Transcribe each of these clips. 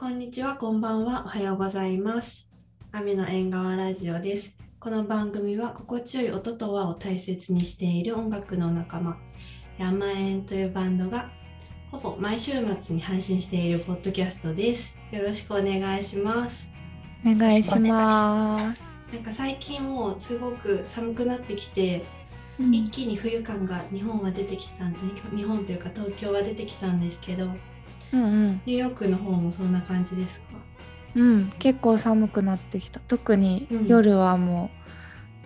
こんにちは、こんばんは、おはようございます。雨の縁側ラジオです。この番組は心地よい音と和を大切にしている音楽の仲間、山縁というバンドがほぼ毎週末に配信しているポッドキャストです。よろしくお願いします。お願いします。なんか最近もうすごく寒くなってきて、うん一気に冬感が日本は出てきたんで、日本というか東京は出てきたんですけど、うんうん。ニューヨークの方もそんな感じですか？うん、結構寒くなってきた。特にうん。夜はもう、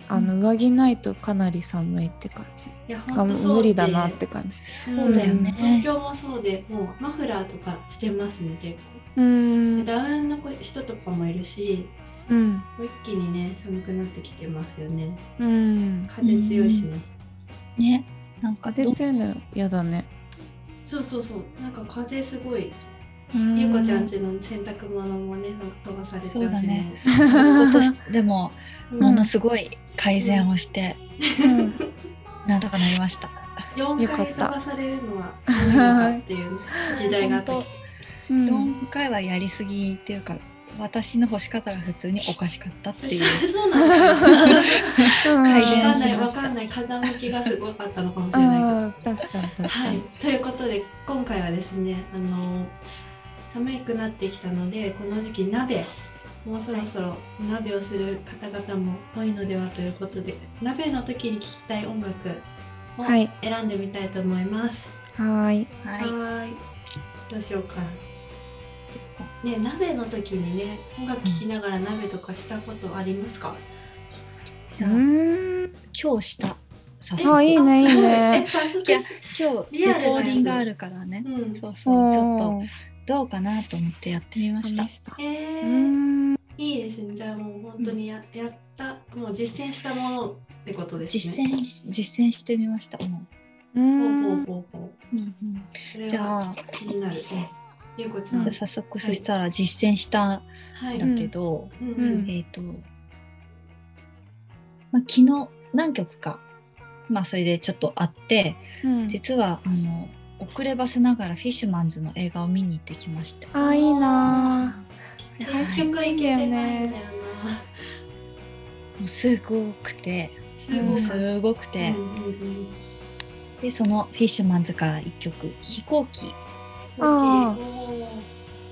あの上着ないとかなり寒いって感じ。いやが無理だなって感じ。そうだよね。東京もそうでもうマフラーとかしてますね結構。うーん、ダウンの人とかもいるしうん、もう一気にね寒くなってきてますよね。うん。風強いしね、ね、なんか風強いの嫌だね。そうそうそう。なんか風すごい。うん。ゆうこちゃんちの洗濯物もね飛ばされちゃうしね。でもうん。ものすごい改善をして、うん。なんとかなりました。4よか回飛ばされるのは何なのかっていう時代があった本けど。うん。4回はやりすぎっていうか、私の干し方が普通におかしかったっていう。そうなんだ。う ん改わかんない。わかんない。風向きがすごかったのかもしれないけど。確かに確かはい。に。、ということで今回はですねあの寒くなってきたのでこの時期鍋もうそろそろ鍋をする方々も多いのではということで鍋の時に聴きたい音楽をはい。選んでみたいと思います。はーい。はーい。どうしようかね鍋の時にね音楽聴きながら鍋とかしたことありますか、い。うーん。今日した。あいいねいいねいや今日レコーディングあるからね。うんそうそう、ちょっとどうかなと思ってやってみました試。した。えうー。いいですね。じゃあもう本当にや,、やった、もう実践したものってことです実ね。践し実践してみました。もうほうほんうほうほう。う。うんじゃあ、気になる。うんゆうこちゃん。じゃあ早速そしたら実践したはい。んだけど、えっ、と、まあ、昨日何曲か、まあ、それでちょっとあって、うん。実はあの遅ればせながらフィッシュマンズの映画を見に行ってきましてあーいいなー。ー。転職行けてないんだよな。もうすごくてすごい。もうすごくて、でそのフィッシュマンズから1曲「飛行機うん。あ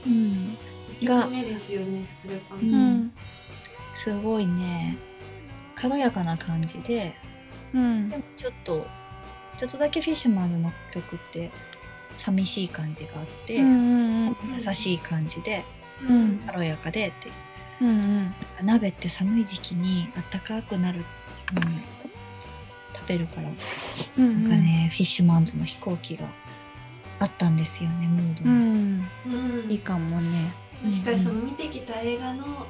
うん。一がううん。ん。」すごいね。軽やかな感じで。うん。で。もちょっとちょっとだけフィッシュマンズの曲って寂しい感じがあって、うんうん優しい感じでうん。軽やかでって。うんうん。鍋って寒い時期にあったかくなる、うん、食べるから、うん。なんかねフィッシュマンズの飛行機があったんですよねムードに。うんうん。いいかもね確かにその見てきた映画の、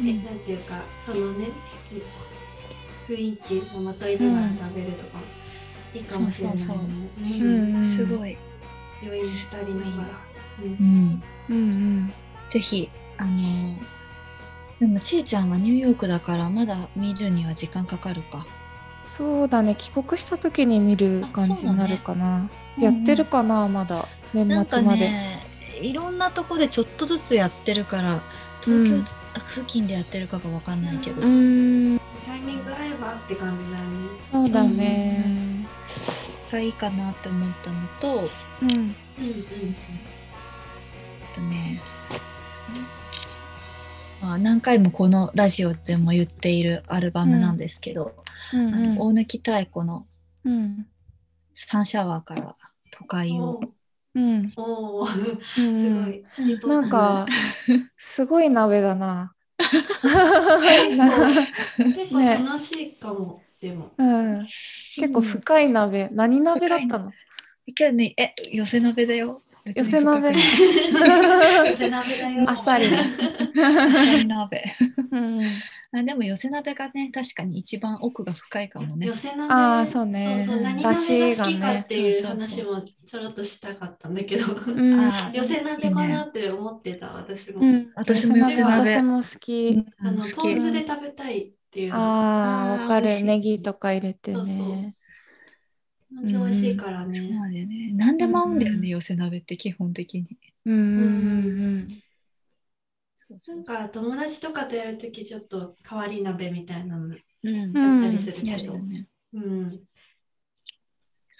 えうんなんていうかそのね雰囲気をまといながら食べるとか、いいかもしれないね。そうそううんうんすごい、余韻浸りながら。うんうん、うんうんぜひあのでもちえちゃんはニューヨークだからまだ見るには時間かかるか。そうだね。帰国した時に見る感じになるかな、ね。やってるかなまだ年なんか末まで、ねいろんなとこでちょっとずつやってるから東京うん付近でやってるかがわかんないけど、うーん。タイミング合えばって感じだよね。そうだね。がいいかなって思ったのとうんうんうん。あとね、まあ、何回もこのラジオでも言っているアルバムなんですけど、うんあの大貫妙子のうん「サンシャワーから都会をう。ん。おうごんな。んか すごい鍋だな。結構楽しいかも、でも。うん、結構深い鍋、何鍋だったの？今日ね。え寄せ鍋だよ寄せ鍋。寄せ鍋だよ。あっさり。鍋。うん。あでも寄せ鍋がね確かに一番奥が深いかもね。寄せ鍋。あーそうね。そうそう何出鍋汁が好きかっていう話もちょろっとしたかったんだけど、うん。あ寄せ鍋かなって思ってた私も、うん、私も寄せ鍋。私も好き、あの好ポンき酢で食べたいっていうの。あーわかる。ネギとか入れてそうそうねポン酢美味しいからね、そうなんだよね。何でも合うんだよね、うん寄せ鍋って基本的に。うんうんなんか友達とかとやるときちょっと変わり鍋みたいなのうんうんやったりするやけど。うん、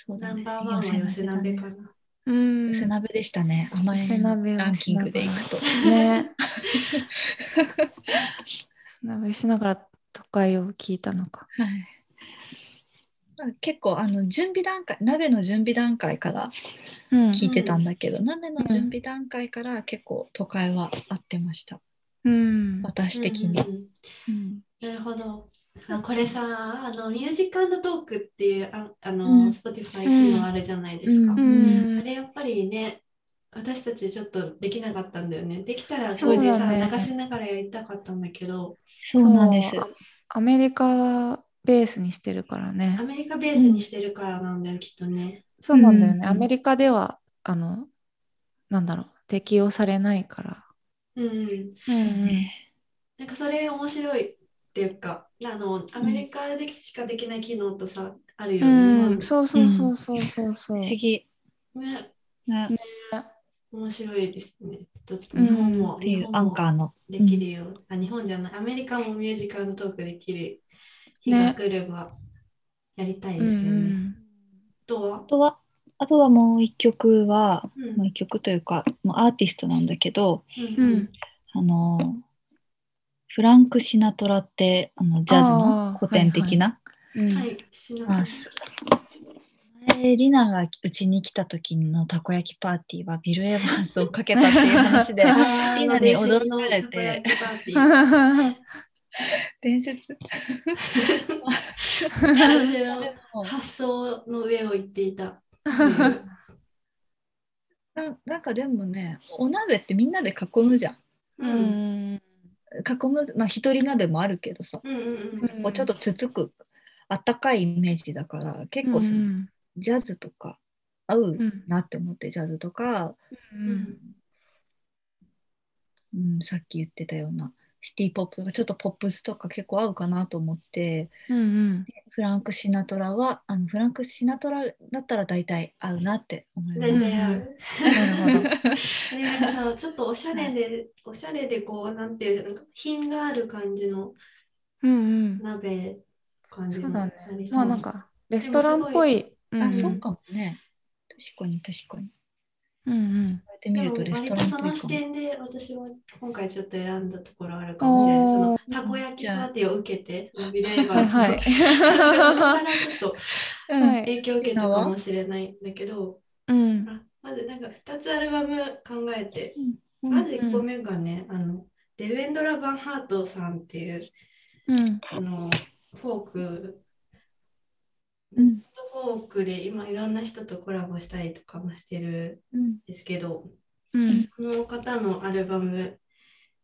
そうだね。ナンバーワンは寄せ鍋かな。うん。寄せ鍋でしたね。甘い寄せ鍋はランキングでいくと。ね。鍋しながら都会を聞いたのか。はい。まあ結構あの準備段階鍋の準備段階からうん。聞いてたんだけど、鍋の準備段階から結構都会は合ってました。うん。私的に、うんうんうん。うん。なるほど。あこれさあの、 Music + Talk っていうああの、うん。Spotify 機能あるじゃないですか。ううん。あれやっぱりね、私たちちょっとできなかったんだよね。できたらそうこれでさ、だね流しながらやりたかったんだけど、そうなんです。アメリカベースにしてるからね。アメリカベースにしてるからなんだよ、きっとね。そうなんだよね、うんアメリカではあのなんだろう。適用されないから。うんうん。うんなんかそれ面白いっていうか、あの、アメリカでしかできない機能とさ、あるようね。ん、そうそうそうそうそうそう。不思議、ね、ね、面白いですね。ちょっとうん。日本も、っていうアンカーの。できるよ、あ、日本じゃない、アメリカもミュージカルトークできる日が来ればやりたいですよね。うん。あとはあ、とはあとはもう一曲はうん。もう一曲というかもうアーティストなんだけどうん。うん。あのフランク・シナトラってあのジャズの古典的な？前リナがうちに来た時のたこ焼きパーティーはビル・エヴァンスをかけたっていう話でリナに驚かれて 伝説。私の発想の上を行っていた。な なんかでもねお鍋ってみんなで囲むじゃん。ううんん囲むまあ一人鍋もあるけどさ、うん。うんうんちょっとつつくあったかいイメージだから結構その、ジャズとか合ううん。なって思ってジャズとか、うん。うん、さっき言ってたようなシティポップとかちょっとポップスとか結構合うかなと思ってうんフランク・シナトラはあのフランク・シナトラだったら大体合うなって思います。大体合う。なるほど でなんかさちょっとおしゃれで、おしゃれでこうなんていうなんか品がある感じのうんうん鍋感じのそうだねまあなんかレストランっぽいあ、そうかもね。確かに確かに。うんうん。こうやって見るとレストランっぽいかもでも割とその視。点で私も今回ちょっと選んだところあるかもしれない。そのたこ焼きパーティーを受けて、そのビレーバーズのはい。はいなんからちょっと影響を受けたかもしれないんだけど、うん。あまずなんか2つアルバム考えて、うんまず1個目がね、あのデブエンドラ・バンハートさんっていううん。あのフォークうんフォークで今いろんな人とコラボしたりとかもしてるうん。んですけど、うん。この方のアルバム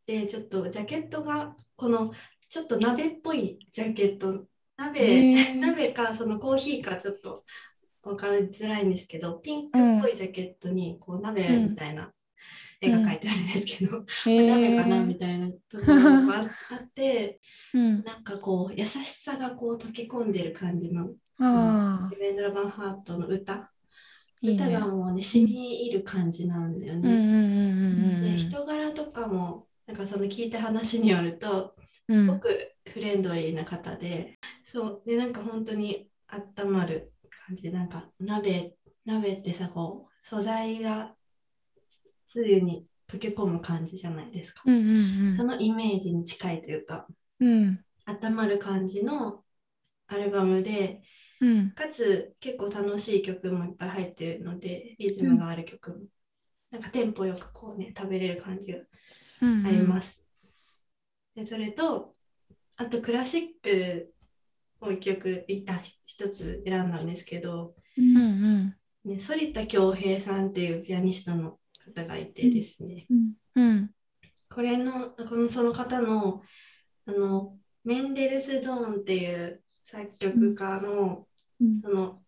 でちょっとジャケットがこのちょっと鍋っぽいジャケット鍋,、鍋かそのコーヒーかちょっと分かりづらいんですけどピンクっぽいジャケットにこう鍋みたいな絵が描いてあるんですけど、へ鍋かなーみたいなところがあってうん。なんかこう優しさがこう溶け込んでる感じのああ。リベンドラ・バンハートの歌。歌がもうね染み入る感じなんだよね。うんうんうんうんで人柄とかもなんかその聞いた話によるとうん。すごくフレンドリーな方で、そうでなんか本当に温まる感じ。なんか鍋鍋ってさこう素材がつゆに溶け込む感じじゃないですか、うんうん。そのイメージに近いというかうん。温まる感じのアルバムでうん。かつ結構楽しい曲もいっぱい入ってるのでリズムがある曲も、なんかテンポよくこうね食べれる感じがうんあります。でそれとあとクラシックを一曲いあ一つ選んだんですけど、うん。うんね、反田恭平さんっていうピアニストの方がいてですね、うん。うん。これのこのその方のあのメンデルスゾーンっていう作曲家の,、うんその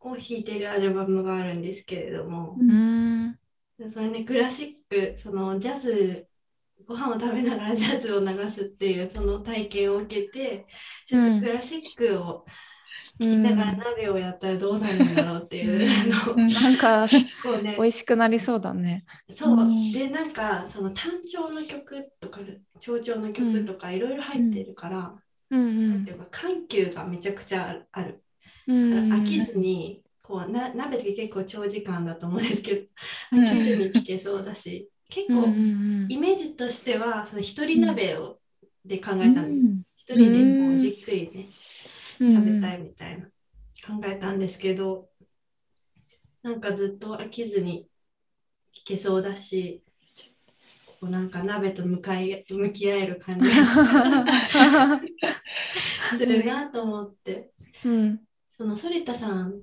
を弾いてるアルバムがあるんですけれども、うん。それねクラシックそのジャズご飯を食べながらジャズを流すっていうその体験を受けてちょっとクラシックを聴きながら鍋をやったらどうなるんだろうっていう、あのなんかこうね。美味しくなりそうだね。そう、うん。でなんかその単調の曲とか蝶々の曲とかいろいろ入ってるから、うん。なんていうか緩急がめちゃくちゃある。飽きずにこうな鍋って結構長時間だと思うんですけどうん。飽きずに聞けそうだし、結構イメージとしてはその一人鍋をで考えたの、うん。一人でこうじっくりね、うん。食べたいみたいな考えたんですけどなんかずっと飽きずに聞けそうだしこうなんか鍋と向かい向き合える感じが するなと思って。うんその反田さん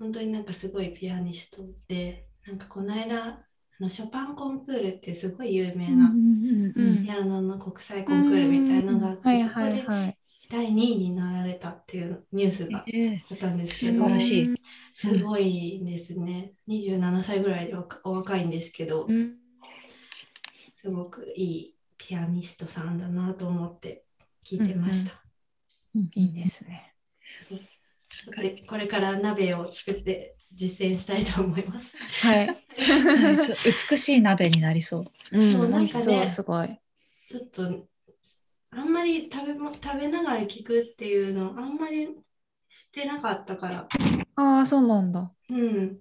本当になんかすごいピアニストでなんかこの間あのショパンコンクールってすごい有名なうんピアノの国際コンクールみたいなのがあって、はいそこで第2位になられたっていうニュースがええあったんですけど素晴らしい。すごいですね。27歳ぐらいでおお若いんですけど、うん。すごくいいピアニストさんだなと思って聞いてました。いいですね。これから鍋を作って実践したいと思います。はい。美しい鍋になりそう。うん、そうなんかねそう、すごい。ちょっとあんまり食べも食べながら聞くっていうのあんまりしてなかったから、ああ、そうなんだ。うん。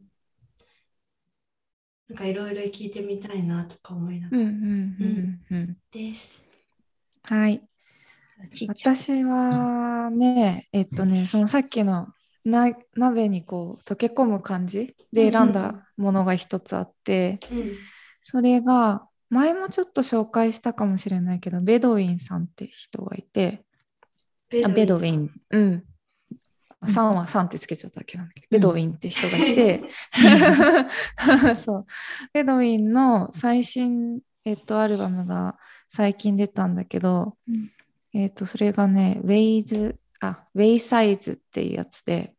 なんかいろいろ聞いてみたいなとか思いながらうんうんうんうん。です。はい。私はね、えっとね、そのさっきのな鍋にこう溶け込む感じで選んだものが一つあって、うん。それが前もちょっと紹介したかもしれないけど、ベドウィンさんって人がいて、あベドウィン。うん。あさんはさんってつけちゃっただけなんだけ？ど、ベドウィンって人がいて、そう。ベドウィンの最新、えっと、アルバムが最近出たんだけど、うんえっと、それがね、ウェイズ、あ、ウェイサイズっていうやつで、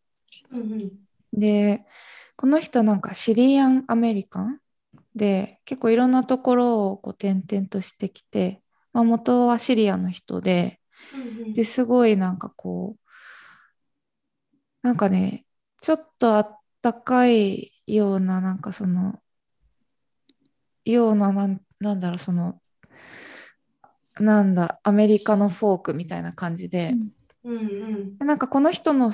うんうん。で、この人なんかシリアンアメリカン？で、結構いろんなところをこう転々としてきて、まあ、元はシリアの人で、ですごいなんかこうなんかねちょっとあったかいようななんかそのようななんなんだろうそのなんだアメリカのフォークみたいな感じで、うん。うんでなんかこの人の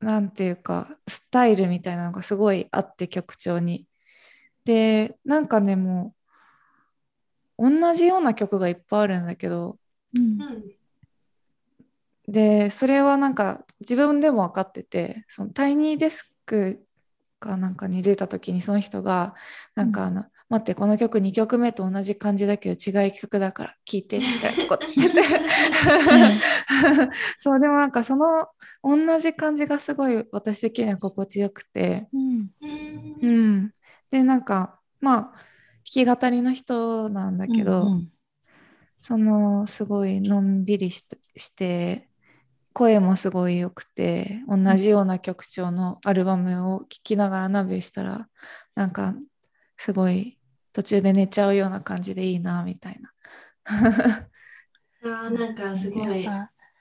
なんていうかスタイルみたいなのがすごいあって曲調に。でなんかねもう同じような曲がいっぱいあるんだけど。うん。うんでそれはなんか自分でも分かっててそのタイニーデスクかなんかに出た時にその人がなんかあの、待ってこの曲2曲目と同じ感じだけど違う曲だから聴いてみたいなこと。言っててそうでもなんかその同じ感じがすごい私的には心地よくて。うん。うん。うんでなんかまあ弾き語りの人なんだけど、うんそのすごいのんびりしして声もすごい良くて同じような曲調のアルバムを聴きながら鍋したらなんかすごい途中で寝ちゃうような感じでいいなみたいな。あーなんかすごい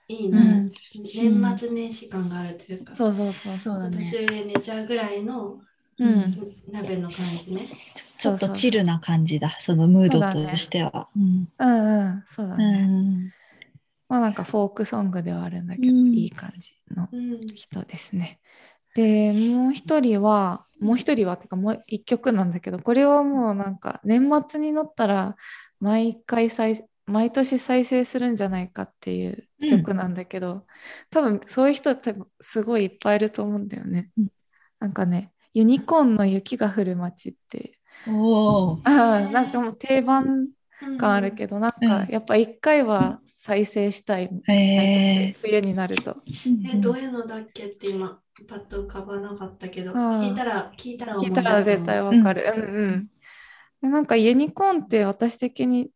いいねうん。年末年始感があるというか、そうそうそう途そうだね。中で寝ちゃうぐらいのうん、鍋の感じね。ちょっとチルな感じだ、そのムードとしては。うんうんうんそうだうね。んまあなんかフォークソングではあるんだけど、うんいい感じのうん人ですね。でもう一人はもう一人はっていうかもう一曲なんだけどこれはもうなんか年末になったら毎回再毎年再生するんじゃないかっていう曲なんだけど、多分そういう人多分すごいいっぱいいると思うんだよね。うん。なんかねユニコーンの雪が降る街って。なんかもう定番感あるけど、なんかうんやっぱ一回は再生したい、毎へ年冬になると。えどういうのだっけって今パッと浮かばなかったけど、聞いたら聞いたら思聞いたら絶対わかる。うん。うんでなんかユニコーンって私的に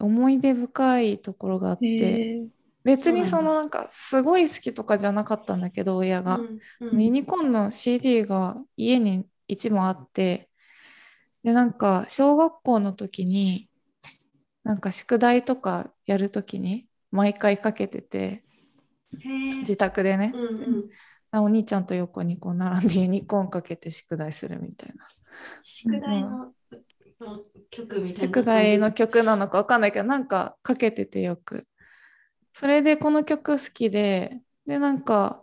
思い出深いところがあって、へ別にそのなんかすごい好きとかじゃなかったんだけど親が、うんうん。ユニコーンの CD が家に一枚あってでなんか小学校の時になんか宿題とかやる時に毎回かけてて自宅でね、うんうん。お兄ちゃんと横にこう並んでユニコーンかけて宿題するみたいな。宿題のの曲みたいな宿題の曲なのかわかんないけどなんかかけててよく。それでこの曲好きででなんか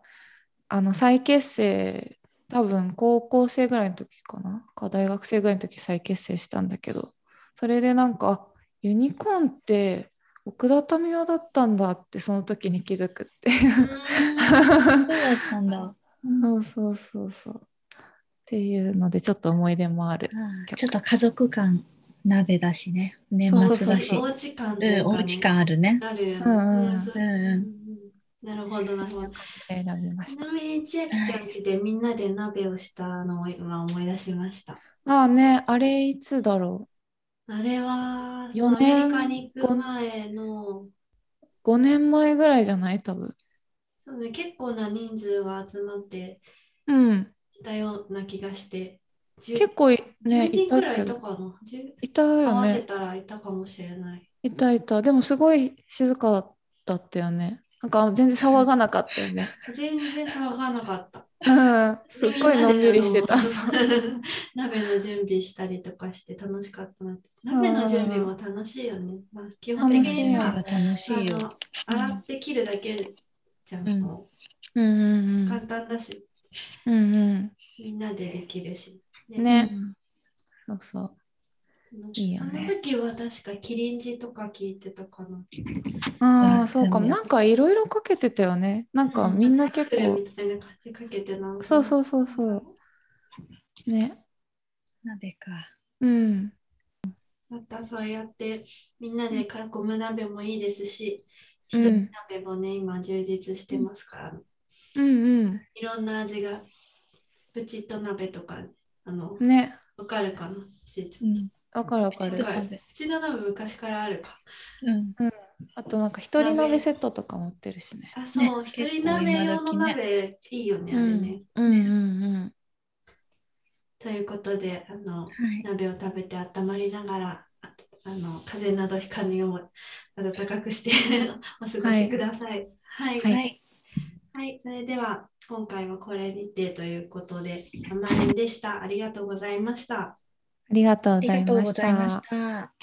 あの再結成多分高校生ぐらいの時かな？か大学生ぐらいの時再結成したんだけど。それでなんかあユニコーンって奥田民生だったんだってその時に気づくっていうそうだったんだ。そうそうそうそうっていうのでちょっと思い出もある曲ちょっと家族感鍋だしね。年そう末だし。おうち感とうん、いうかねおうち感あるね。あるよね。うんなるほど、なるほど。選びましたちなみに千秋ちゃん家でみんなで鍋をしたのを今思い出しました。ああねあれいつだろあれは、四アメ年リカに行く前の、う5年前ぐらいじゃない？多分。そうね、結構な人数が集まってうん。いたような気がして、10結構いね10人いたけど。いたかな？10いた合よわせねたらいたかもしれない。いたいた。でもすごい静かだったよねなんか全然騒がなかったよね全然騒がなかった。うんすっごいのんびりしてた 鍋の準備したりとかして楽しかったな。鍋の準備も楽しいよね。まあ、基本的にさ、楽しいよ。あの洗って切るだけじゃん。ううんうんう簡単だし、うんうんみんなでできるし。うんねそうそういいよね。その時は確かキリンジとか聞いてたかな。あああそうか。もなんかいろいろかけてたよね。なんかみんな結構。ルみたいな感じかけてなんかそうそうそうそう。ね。鍋か。うん。またそうやってみんなで囲む鍋もいいですし、うん。一人鍋もね、今充実してますから、うんいろんな味が、プチッと鍋とか、あの、うんね。わかるかなうん。わかるわかるわかるプチッと鍋昔からあるか。うん。あとなんか一人鍋セットとか持ってるしねあ、そう、ね一人鍋用の鍋、いいよね、あれね。うんうんうんということで、あの、はい。鍋を食べて温まりながら、ああの風邪などひかぬよう暖かくして お過ごしください。はい、はいはいはい、それでは今回はこれにてということで、甘えんでした。ありがとうございました。ありがとうございました。